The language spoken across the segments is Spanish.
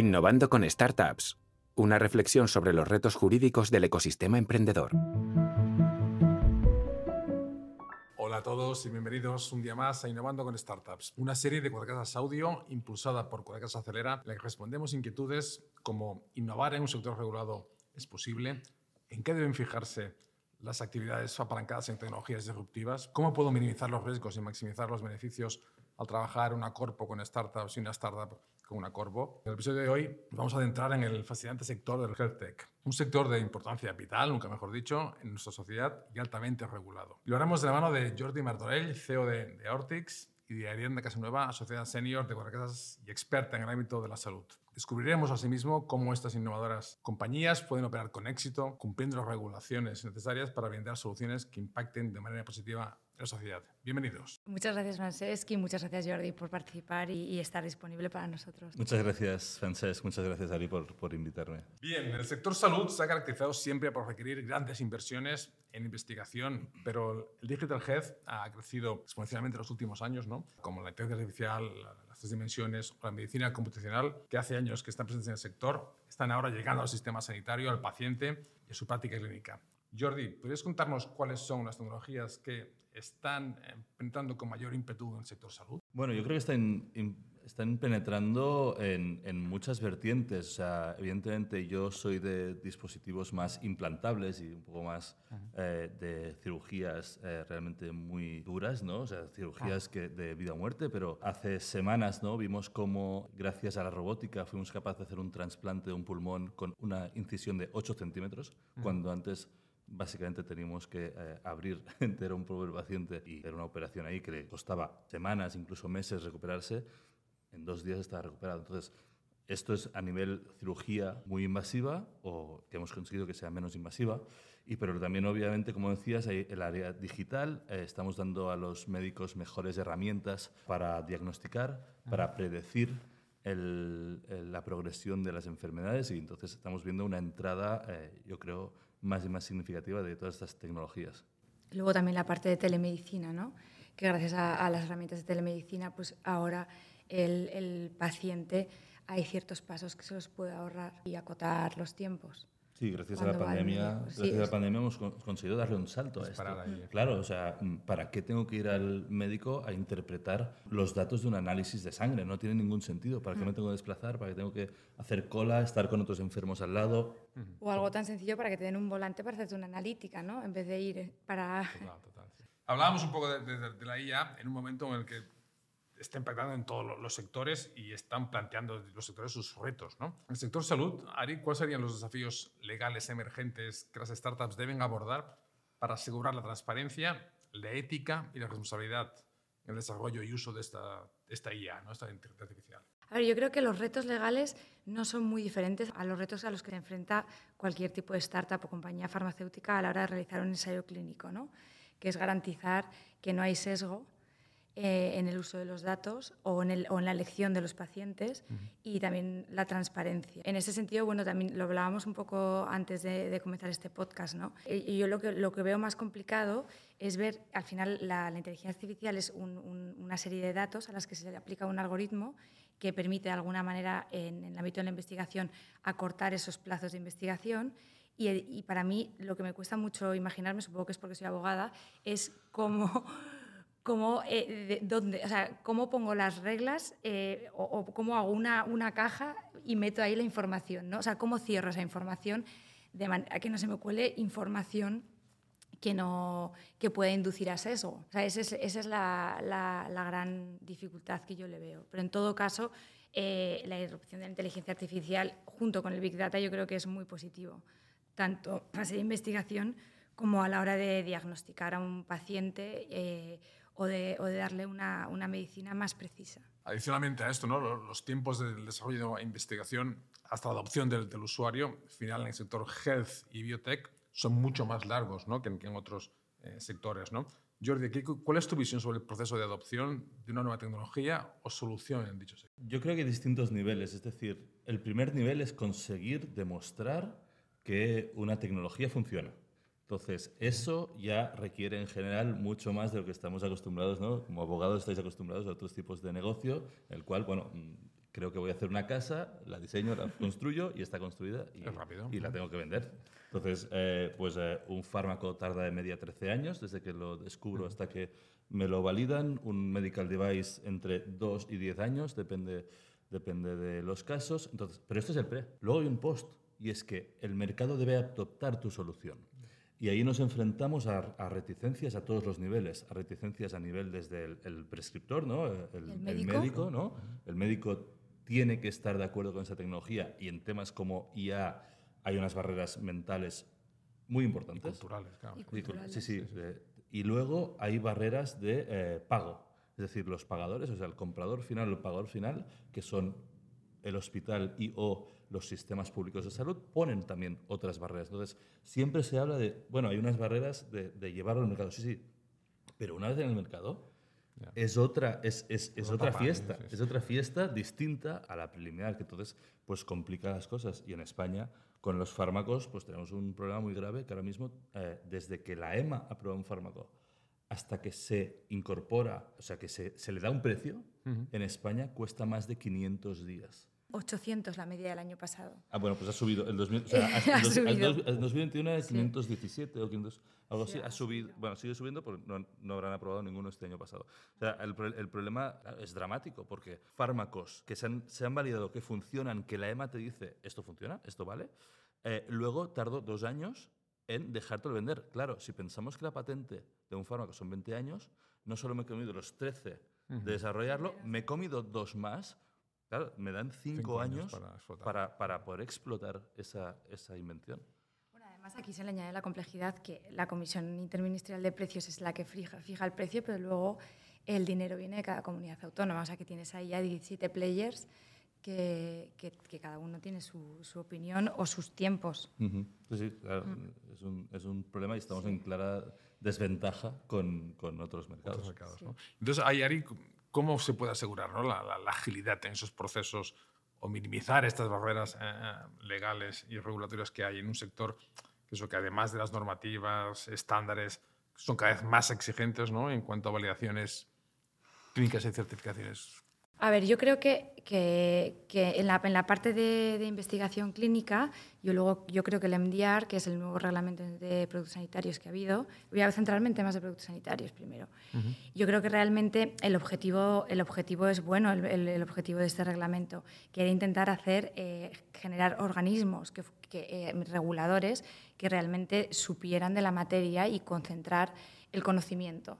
Innovando con Startups. Una reflexión sobre los retos jurídicos del ecosistema emprendedor. Hola a todos y bienvenidos un día más a Innovando con Startups, una serie de Cuadricasas Audio impulsada por Cuadricasas Acelera, en la que respondemos inquietudes como innovar en un sector regulado es posible, en qué deben fijarse las actividades apalancadas en tecnologías disruptivas, cómo puedo minimizar los riesgos y maximizar los beneficios al trabajar una corpo con startups y una startup con una corpo. En el episodio de hoy vamos a adentrar en el fascinante sector del health tech, un sector de importancia vital, nunca mejor dicho, en nuestra sociedad y altamente regulado. lo haremos de la mano de Jordi Martorell, CEO de, de Ortix, y de Ariadna Casanueva, asociada senior de Guadalajara y experta en el ámbito de la salud. Descubriremos asimismo cómo estas innovadoras compañías pueden operar con éxito, cumpliendo las regulaciones necesarias para brindar soluciones que impacten de manera positiva la sociedad. Bienvenidos. Muchas gracias, Francesc, y muchas gracias, Jordi, por participar y, estar disponible para nosotros. Muchas gracias, Francesc. Muchas gracias, Ari, por, por invitarme. Bien, el sector salud se ha caracterizado siempre por requerir grandes inversiones en investigación, pero el Digital Health ha crecido exponencialmente en los últimos años, ¿no? como la inteligencia artificial, las tres dimensiones o la medicina computacional, que hace años que están presentes en el sector, están ahora llegando al sistema sanitario, al paciente y a su práctica clínica. Jordi, ¿podrías contarnos cuáles son las tecnologías que están eh, penetrando con mayor ímpetu en el sector salud? Bueno, yo creo que están, están penetrando en, en, muchas vertientes. O sea, evidentemente yo soy de dispositivos más implantables y un poco más eh, de cirugías eh, realmente muy duras, ¿no? O sea, cirugías que de vida o muerte, pero hace semanas, ¿no? Vimos cómo gracias a la robótica fuimos capaces de hacer un trasplante de un pulmón con una incisión de 8 centímetros, cuando antes básicamente teníamos que eh, abrir entero un poco el paciente y hacer una operación ahí que le costaba semanas, incluso meses recuperarse. En dos días estaba recuperado. Entonces, esto es a nivel cirugía muy invasiva o que hemos conseguido que sea menos invasiva. Y, pero también, obviamente, como decías, hay el área digital. Eh, estamos dando a los médicos mejores herramientas para diagnosticar, para predecir la progresión de las enfermedades y entonces estamos viendo una entrada, eh, yo creo, más y más significativa de todas estas tecnologías. Luego también la parte de telemedicina, ¿no? que gracias a, las herramientas de telemedicina, pues ahora el, el paciente hay ciertos pasos que se los puede ahorrar y acotar los tiempos. Sí, gracias a la pandemia, gracias a la pandemia hemos conseguido darle un salto a esto. Claro, o sea, ¿para qué tengo que ir al médico a interpretar los datos de un análisis de sangre? No tiene ningún sentido. ¿Para qué me tengo que desplazar? ¿Para qué tengo que hacer cola, estar con otros enfermos al lado? O algo tan sencillo para que te den un volante para hacerte una analítica, ¿no? En vez de ir para... Total, total. Hablábamos un poco de, de la IA en un momento en el que está impactando en todos los sectores y están planteando los sectores sus retos. ¿no? El sector salud, Ari, ¿cuáles serían los desafíos legales emergentes que las startups deben abordar para asegurar la transparencia, la ética y la responsabilidad en el desarrollo y uso de esta, esta IA, ¿no? esta inteligencia artificial? A ver, yo creo que los retos legales no son muy diferentes a los retos a los que se enfrenta cualquier tipo de startup o compañía farmacéutica a la hora de realizar un ensayo clínico, ¿no? que es garantizar que no hay sesgo eh, en el uso de los datos o en, la elección de los pacientes y también la transparencia. En ese sentido, bueno, también lo hablábamos un poco antes de, comenzar este podcast, ¿no? Y yo lo que, lo que veo más complicado es ver, al final, la, inteligencia artificial es una serie de datos a las que se le aplica un algoritmo que permite de alguna manera, en, el ámbito de la investigación, acortar esos plazos de investigación. Y, y para mí, lo que me cuesta mucho imaginarme, supongo que es porque soy abogada, es cómo cómo, eh, dónde, o sea, cómo pongo las reglas eh, o, cómo hago una, una, caja y meto ahí la información, ¿no? O sea, cómo cierro esa información de manera que no se me cuele información que, no, que pueda inducir a sesgo. O sea, esa es, esa es la, la, la, gran dificultad que yo le veo. Pero en todo caso, eh, la irrupción de la inteligencia artificial junto con el Big Data yo creo que es muy positivo, tanto en fase de investigación como a la hora de diagnosticar a un paciente o de, darle una, medicina más precisa. Adicionalmente a esto, ¿no? los tiempos del desarrollo de investigación hasta la adopción del, usuario final en el sector health y biotech son mucho más largos ¿no? que, en, otros eh, sectores. ¿no? Jordi, ¿cuál es tu visión sobre el proceso de adopción de una nueva tecnología o solución en dicho sector? Yo creo que hay distintos niveles. Es decir, el primer nivel es conseguir demostrar que una tecnología funciona. Entonces, eso ya requiere en general mucho más de lo que estamos acostumbrados, ¿no? Como abogados estáis acostumbrados a otros tipos de negocio, el cual, bueno, mm, creo que voy a hacer una casa, la diseño, la construyo y está construida y, Es rápido. y la tengo que vender. Entonces, eh, pues eh, un fármaco tarda de media 13 años desde que lo descubro hasta que me lo validan. Un medical device entre 2 y 10 años, depende, depende de los casos. Entonces, pero esto es el pre. Luego hay un post y es que el mercado debe adoptar tu solución. Y ahí nos enfrentamos a, a reticencias a todos los niveles, a reticencias a nivel desde el, el prescriptor, ¿no? el, el médico? médico, ¿no? El médico tiene que estar de acuerdo con esa tecnología y en temas como IA hay unas barreras mentales muy importantes. Culturales, claro. Y Sí, culturales. Sí, sí. de- y luego hay barreras de eh, pago. Es decir, los pagadores, o sea, el comprador final, el pagador final, que son el hospital y o los sistemas públicos de salud, ponen también otras barreras. Entonces, siempre se habla de, bueno, hay unas barreras de, de llevarlo al mercado. Sí, sí. Pero una vez en el mercado, es otra, es, es, es otra fiesta. sí, sí. Es otra fiesta distinta a la preliminar, que entonces pues complica las cosas. Y en España, con los fármacos, pues tenemos un problema muy grave que ahora mismo, eh, desde que la EMA aprueba un fármaco hasta que se incorpora, o sea, que se, se le da un precio, en España cuesta más de 500 días. 800 la media del año pasado. Ah, bueno, pues ha subido. El, 2000, o sea, Ha el dos- el subido. dos- el 2021 es 517 o 500, algo así. Ha subido. Bueno, sigue subiendo porque no, no habrán aprobado ninguno este año pasado. O sea, el problema es dramático porque fármacos que se han, se han validado, que funcionan, que la EMA te dice esto funciona, esto vale, eh, luego tardó dos años en dejártelo vender. Claro, si pensamos que la patente de un fármaco son 20 años, no solo me he comido los 13 de desarrollarlo, me he comido dos más. Claro, me dan cinco, Cinco años años, para explotar. para, para poder explotar esa, esa invención. Bueno, además aquí se le añade la complejidad que la Comisión Interministerial de Precios es la que fija, fija el precio, pero luego el dinero viene de cada comunidad autónoma. O sea que tienes ahí ya 17 players que, que- que cada uno tiene su, su opinión o sus tiempos. Sí, sí, claro, es, un, es un problema y estamos en clara desventaja con, con otros mercados. otros mercados, ¿no? Entonces, ahí, Ari, ¿cómo se puede asegurar ¿no? la, la- la agilidad en esos procesos o minimizar estas barreras eh, legales y regulatorias que hay en un sector que, eso, que además de las normativas, estándares, son cada vez más exigentes ¿no? en cuanto a validaciones clínicas y certificaciones? A ver, yo creo que, que- que en, la, en la parte de, de investigación clínica, yo, luego, yo creo que el MDR, que es el nuevo reglamento de productos sanitarios que ha habido, voy a centrarme en temas de productos sanitarios primero. Yo creo que realmente el objetivo, el objetivo es bueno, el, el- el objetivo de este reglamento, que era intentar hacer, eh, generar organismos, que, que, eh, reguladores, que realmente supieran de la materia y concentrar el conocimiento.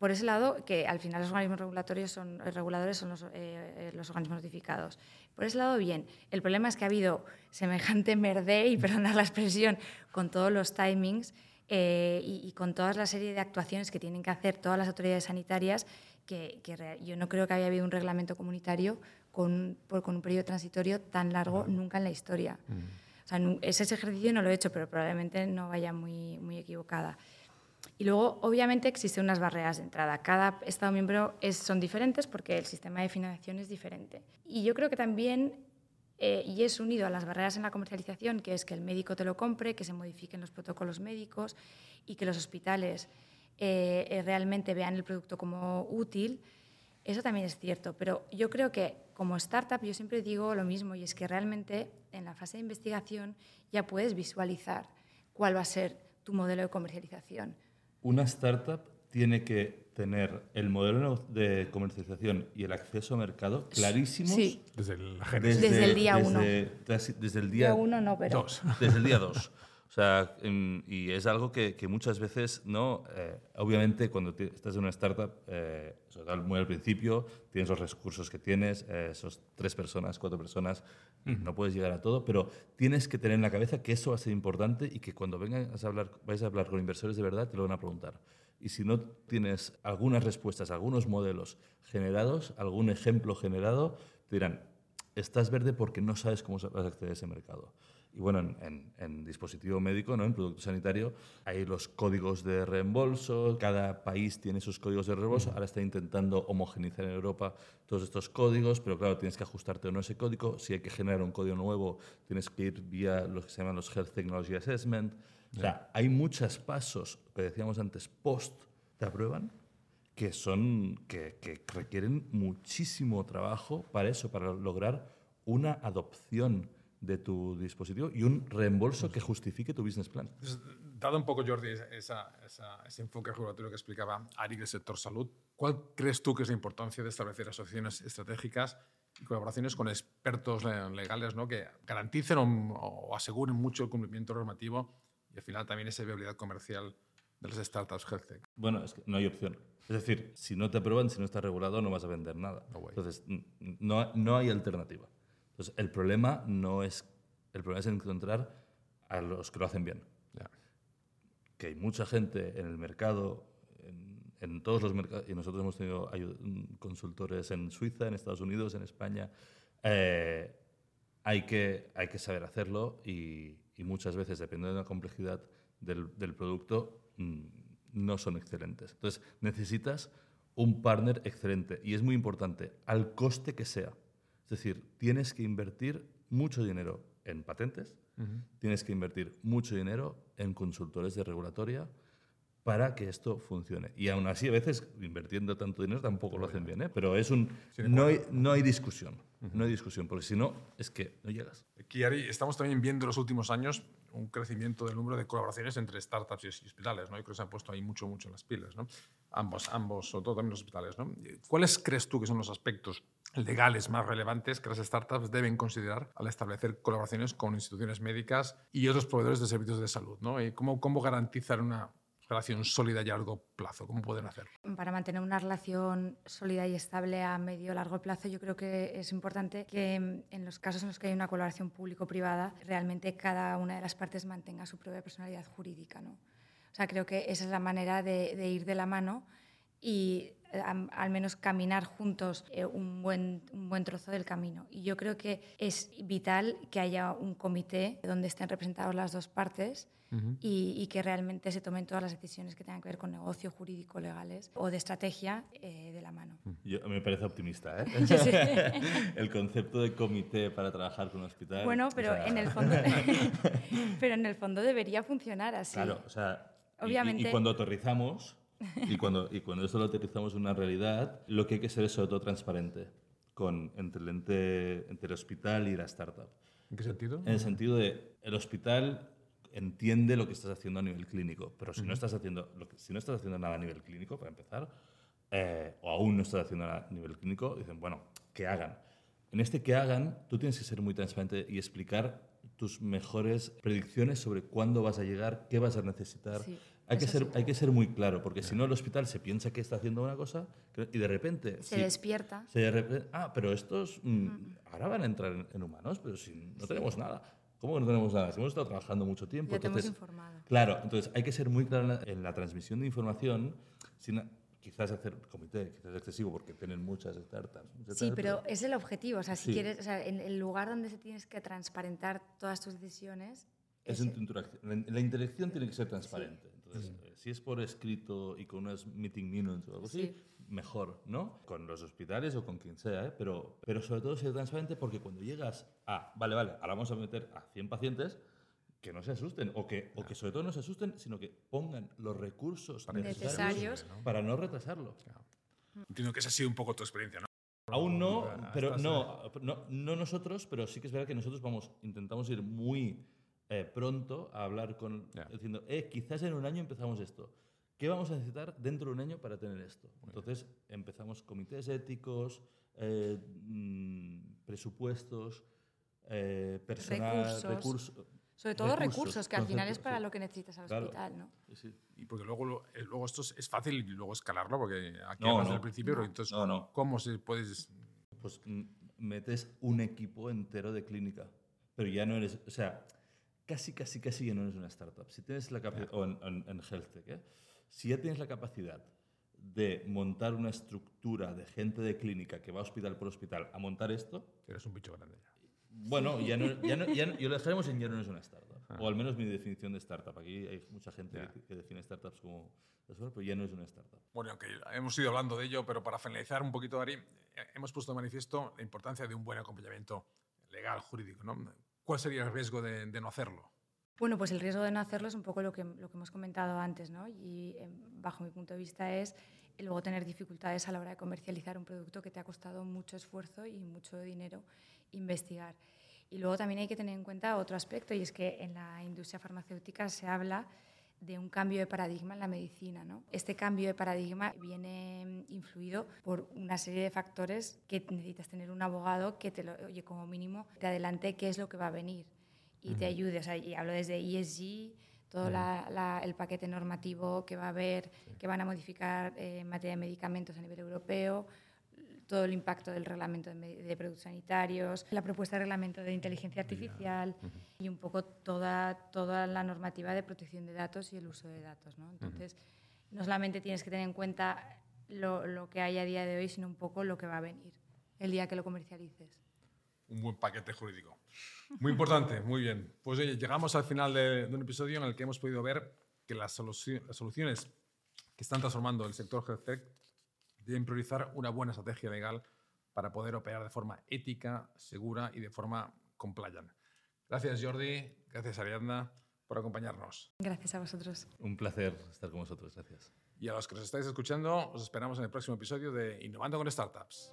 Por ese lado, que al final los organismos regulatorios son, eh, reguladores son los, eh, eh, los organismos notificados. Por ese lado, bien. El problema es que ha habido semejante merde, y perdonad la expresión, con todos los timings eh, y, y con toda la serie de actuaciones que tienen que hacer todas las autoridades sanitarias, que, que yo no creo que haya habido un reglamento comunitario con, por- con un periodo transitorio tan largo nunca en la historia. O sea, ese ejercicio no lo he hecho, pero probablemente no vaya muy, muy equivocada. Y luego, obviamente, existen unas barreras de entrada. Cada Estado miembro es, son diferentes porque el sistema de financiación es diferente. Y yo creo que también, eh, y es unido a las barreras en la comercialización, que es que el médico te lo compre, que se modifiquen los protocolos médicos y que los hospitales eh, eh, realmente vean el producto como útil, eso también es cierto. Pero yo creo que como startup yo siempre digo lo mismo, y es que realmente en la fase de investigación ya puedes visualizar cuál va a ser tu modelo de comercialización. Una startup tiene que tener el modelo de comercialización y el acceso a mercado clarísimos Sí. Desde la génesis. Desde el día uno. desde- Desde el día Día uno no, pero... Dos. Desde el día 2. O sea, em, y es algo que, que muchas veces, ¿no? Eh, obviamente, cuando ti- estás en una startup, eh, muy al principio, tienes los recursos que tienes, eh, sos tres personas, cuatro personas, no puedes llegar a todo, pero tienes que tener en la cabeza que eso va a ser importante y que cuando vengas a hablar, vais a hablar con inversores de verdad, te lo van a preguntar. Y si no tienes algunas respuestas, algunos modelos generados, algún ejemplo generado, te dirán, estás verde porque no sabes cómo vas a acceder a ese mercado. Y bueno, en, en- en dispositivo médico, ¿no? en producto sanitario, hay los códigos de reembolso, cada país tiene sus códigos de reembolso, ahora está intentando homogenizar en Europa todos estos códigos, pero claro, tienes que ajustarte o no a ese código, si hay que generar un código nuevo, tienes que ir vía lo que se llaman los Health Technology Assessment. O sea, hay muchos pasos, que decíamos antes, post te aprueban, que son que, que requieren muchísimo trabajo para eso, para lograr una adopción de tu dispositivo y un reembolso que justifique tu business plan. Entonces, dado un poco, Jordi, esa, esa, ese enfoque regulatorio que explicaba Ari del sector salud, ¿cuál crees tú que es la importancia de establecer asociaciones estratégicas y colaboraciones con expertos legales ¿no? que garanticen o, o, aseguren mucho el cumplimiento normativo y al final también esa viabilidad comercial de las startups health tech? Bueno, es que no hay opción. Es decir, si no te aprueban, si no está regulado, no vas a vender nada. No. Entonces, no, no hay alternativa. Entonces, el problema no es. El problema es encontrar a los que lo hacen bien. Que hay mucha gente en el mercado, en, en todos los mercados, y nosotros hemos tenido consultores en Suiza, en Estados Unidos, en España. eh, hay, que, hay que saber hacerlo y, y muchas veces, dependiendo de la complejidad del, del producto, mm, no son excelentes. Entonces, necesitas un partner excelente y es muy importante, al coste que sea. Es decir, tienes que invertir mucho dinero en patentes, tienes que invertir mucho dinero en consultores de regulatoria para que esto funcione. Y aún así, a veces, invirtiendo tanto dinero tampoco lo hacen bien, ¿eh? pero es un, no, hay, no hay discusión, no hay discusión, porque si no, es que no llegas. Aquí, Ari, estamos también viendo en los últimos años un crecimiento del número de colaboraciones entre startups y hospitales, ¿no? Yo creo que se han puesto ahí mucho, mucho en las pilas, ¿no? Ambos, ambos, sobre todo también los hospitales, ¿no? ¿Cuáles crees tú que son los aspectos legales más relevantes que las startups deben considerar al establecer colaboraciones con instituciones médicas y otros proveedores de servicios de salud, ¿no? ¿Y cómo, cómo garantizar una relación sólida y a largo plazo? ¿Cómo pueden hacerlo? Para mantener una relación sólida y estable a medio o largo plazo, yo creo que es importante que mm, en los casos en los que hay una colaboración público-privada, realmente cada una de las partes mantenga su propia personalidad jurídica. ¿no? O sea, creo que esa es la manera de ir de la mano y eh, al menos caminar juntos eh, un, buen, un buen trozo del camino. Y yo creo que es vital que haya un comité donde estén representadas las dos partes y, y que realmente se tomen todas las decisiones que tengan que ver con negocio, jurídico, legales o de estrategia eh, de la mano. Yo, me parece optimista, ¿eh? El concepto de comité para trabajar con un hospital. Bueno, o pero sea, en el fondo, pero en el fondo debería funcionar así. Claro, o sea, y- y- Y, Obviamente- cuando aterrizamos, y cuando, y cuando esto lo aterrizamos en una realidad, lo que hay que ser es sobre todo transparente con, entre, el ente- entre el hospital y la startup. ¿En qué sentido? En el sentido de, el hospital entiende lo que estás haciendo a nivel clínico, pero si, no, estás haciendo, lo que- si no estás haciendo nada a nivel clínico, para empezar, eh, o aún no estás haciendo nada a nivel clínico, dicen, bueno, que hagan. En este que hagan, tú tienes que ser muy transparente y explicar tus mejores predicciones sobre cuándo vas a llegar, qué vas a necesitar. Sí, hay, que ser, hay que ser muy claro, porque si no el hospital se piensa que está haciendo una cosa y de repente... Se sí, despierta. se de repente, ah, pero estos mm, ahora van a entrar en, en humanos, pero si no tenemos nada. ¿Cómo que no tenemos nada? Si hemos estado trabajando mucho tiempo. Ya te hemos entonces- informado. Claro, entonces hay que ser muy claro en la, en la transmisión de información, sin quizás hacer comité, quizás excesivo, porque tienen muchas startups. muchas Sí, pero es el objetivo. O sea, si Sí. quieres, o sea, en el lugar donde se tienes que transparentar todas tus decisiones, es es- en tu interacción. La, la interacción tiene que ser transparente. Entonces, eh, si es por escrito y con unas meeting minutes o algo así, Sí. mejor, ¿no? Con los hospitales o con quien sea, ¿eh? Pero, pero sobre todo ser transparente porque cuando llegas a, vale, vale, ahora vamos a meter a 100 pacientes, que no se asusten, o que, o que sobre todo no se asusten, sino que pongan los recursos Necesarios. para no retrasarlo. Entiendo que esa ha sido un poco tu experiencia, ¿no? Aún no, pero no, no, no nosotros, pero sí que es verdad que nosotros vamos, intentamos ir muy eh, pronto a hablar con, diciendo, eh, quizás en un año empezamos esto. ¿Qué vamos a necesitar dentro de un año para tener esto? Entonces empezamos comités éticos, eh, mm, presupuestos, eh, personal, Recursos. recursos. sobre todo recursos, recursos, que al final es para sí. lo que necesitas al Claro. hospital, ¿no? Sí, sí. Y porque luego, luego esto es, es fácil y luego escalarlo, porque aquí No, no. del principio, pero entonces, No, no. ¿cómo se puedes...? pues metes un equipo entero de clínica. Pero ya no eres, o sea, casi, casi, casi ya no eres una startup. Si tienes la capacidad, o en, en, en health tech, ¿eh? si ya tienes la capacidad de montar una estructura de gente de clínica que va hospital por hospital a montar esto, Eres un bicho grande ya. bueno, ya no, ya no, ya no- yo lo dejaremos en ya no es una startup. O al menos mi definición de startup. Aquí hay mucha gente Ya. que, que define startups como pero ya no es una startup. Bueno, aunque hemos ido hablando de ello, pero para finalizar un poquito, Ari, eh, hemos puesto de manifiesto la importancia de un buen acompañamiento legal, jurídico, ¿no? ¿Cuál sería el riesgo de, de no hacerlo? Bueno, pues el riesgo de no hacerlo es un poco lo que, lo que hemos comentado antes, ¿no? Y eh, bajo mi punto de vista es y luego tener dificultades a la hora de comercializar un producto que te ha costado mucho esfuerzo y mucho dinero investigar. Y luego también hay que tener en cuenta otro aspecto y es que en la industria farmacéutica se habla de un cambio de paradigma en la medicina. ¿no? Este cambio de paradigma viene influido por una serie de factores que necesitas tener un abogado que te lo, oye, como mínimo, te adelante qué es lo que va a venir y te ayude. O sea, y hablo desde ESG, todo el paquete normativo que va a haber, que van a modificar eh, en materia de medicamentos a nivel europeo, todo el impacto del reglamento de, productos sanitarios, la propuesta de reglamento de inteligencia artificial y un poco toda, toda la normativa de protección de datos y el uso de datos. ¿no? Entonces, no solamente tienes que tener en cuenta lo, lo, que hay a día de hoy, sino un poco lo que va a venir el día que lo comercialices. Un buen paquete jurídico. Muy importante, muy bien. Pues oye, llegamos al final de, de, un episodio en el que hemos podido ver que las, las soluciones que están transformando el sector health tech deben priorizar una buena estrategia legal para poder operar de forma ética, segura y de forma compliant. Gracias Jordi, gracias Ariadna por acompañarnos. Gracias a vosotros. Un placer estar con vosotros, gracias. Y a los que nos estáis escuchando, os esperamos en el próximo episodio de Innovando con Startups.